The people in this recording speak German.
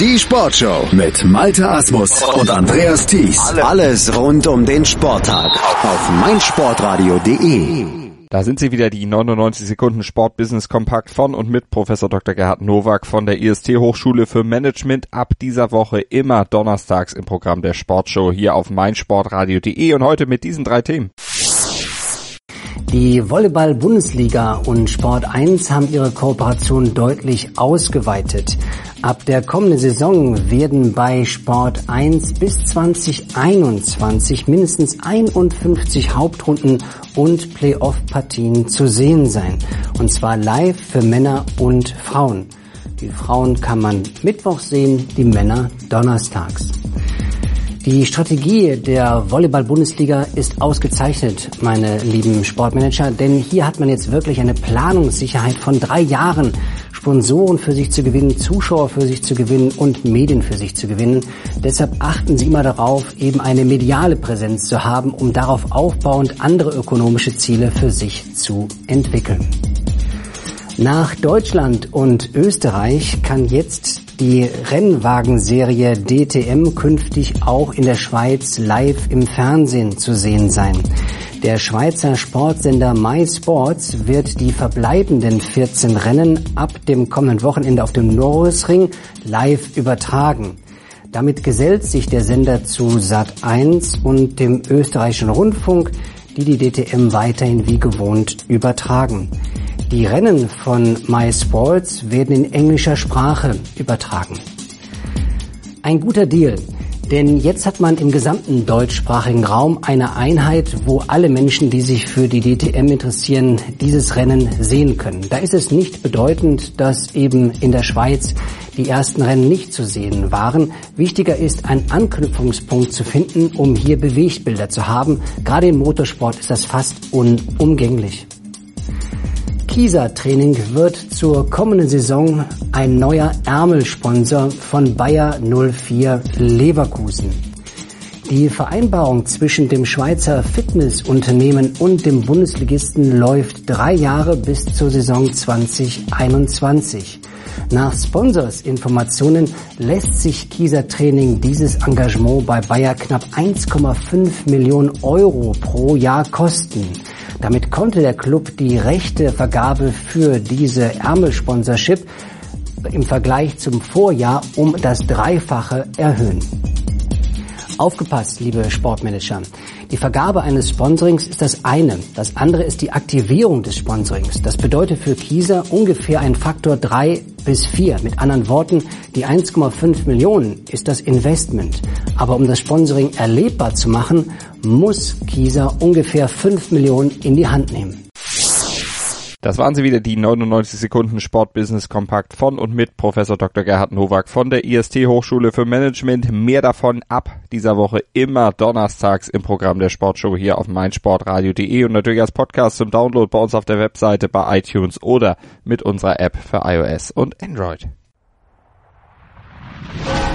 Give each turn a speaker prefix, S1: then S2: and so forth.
S1: Die Sportshow mit Malte Asmus und Andreas Thies. Alles rund um den Sporttag auf meinsportradio.de.
S2: Da sind sie wieder, die 99 Sekunden Sportbusiness Kompakt von und mit Professor Dr. Gerhard Nowak von der IST Hochschule für Management ab dieser Woche immer donnerstags im Programm der Sportshow hier auf meinsportradio.de und heute mit diesen drei Themen.
S3: Die Volleyball-Bundesliga und Sport 1 haben ihre Kooperation deutlich ausgeweitet. Ab der kommenden Saison werden bei Sport 1 bis 2021 mindestens 51 Hauptrunden und Playoff-Partien zu sehen sein. Und zwar live für Männer und Frauen. Die Frauen kann man Mittwoch sehen, die Männer donnerstags. Die Strategie der Volleyball-Bundesliga ist ausgezeichnet, meine lieben Sportmanager, denn hier hat man jetzt wirklich eine Planungssicherheit von drei Jahren, Sponsoren für sich zu gewinnen, Zuschauer für sich zu gewinnen und Medien für sich zu gewinnen. Deshalb achten Sie immer darauf, eben eine mediale Präsenz zu haben, um darauf aufbauend andere ökonomische Ziele für sich zu entwickeln. Nach Deutschland und Österreich kann jetzt die Rennwagenserie DTM künftig auch in der Schweiz live im Fernsehen zu sehen sein. Der Schweizer Sportsender MySports wird die verbleibenden 14 Rennen ab dem kommenden Wochenende auf dem Norrisring live übertragen. Damit gesellt sich der Sender zu Sat1 und dem österreichischen Rundfunk, die die DTM weiterhin wie gewohnt übertragen. Die Rennen von MySports werden in englischer Sprache übertragen. Ein guter Deal, denn jetzt hat man im gesamten deutschsprachigen Raum eine Einheit, wo alle Menschen, die sich für die DTM interessieren, dieses Rennen sehen können. Da ist es nicht bedeutend, dass eben in der Schweiz die ersten Rennen nicht zu sehen waren. Wichtiger ist, einen Anknüpfungspunkt zu finden, um hier Bewegtbilder zu haben. Gerade im Motorsport ist das fast unumgänglich. Kieser Training wird zur kommenden Saison ein neuer Ärmelsponsor von Bayer 04 Leverkusen. Die Vereinbarung zwischen dem Schweizer Fitnessunternehmen und dem Bundesligisten läuft drei Jahre bis zur Saison 2021. Nach Sponsorsinformationen lässt sich Kieser Training dieses Engagement bei Bayer knapp 1,5 Millionen Euro pro Jahr kosten. Damit konnte der Club die rechte Vergabe für diese Ärmelsponsorship im Vergleich zum Vorjahr um das Dreifache erhöhen. Aufgepasst, liebe Sportmanager. Die Vergabe eines Sponsorings ist das eine. Das andere ist die Aktivierung des Sponsorings. Das bedeutet für Kieser ungefähr ein Faktor drei bis vier. Mit anderen Worten, die 1,5 Millionen ist das Investment. Aber um das Sponsoring erlebbar zu machen, muss Kieser ungefähr 5 Millionen in die Hand nehmen.
S2: Das waren sie wieder, die 99 Sekunden Sportbusiness Kompakt von und mit Professor Dr. Gerhard Nowak von der IST Hochschule für Management. Mehr davon ab dieser Woche immer donnerstags im Programm der Sportshow hier auf meinsportradio.de und natürlich als Podcast zum Download bei uns auf der Webseite, bei iTunes oder mit unserer App für iOS und Android.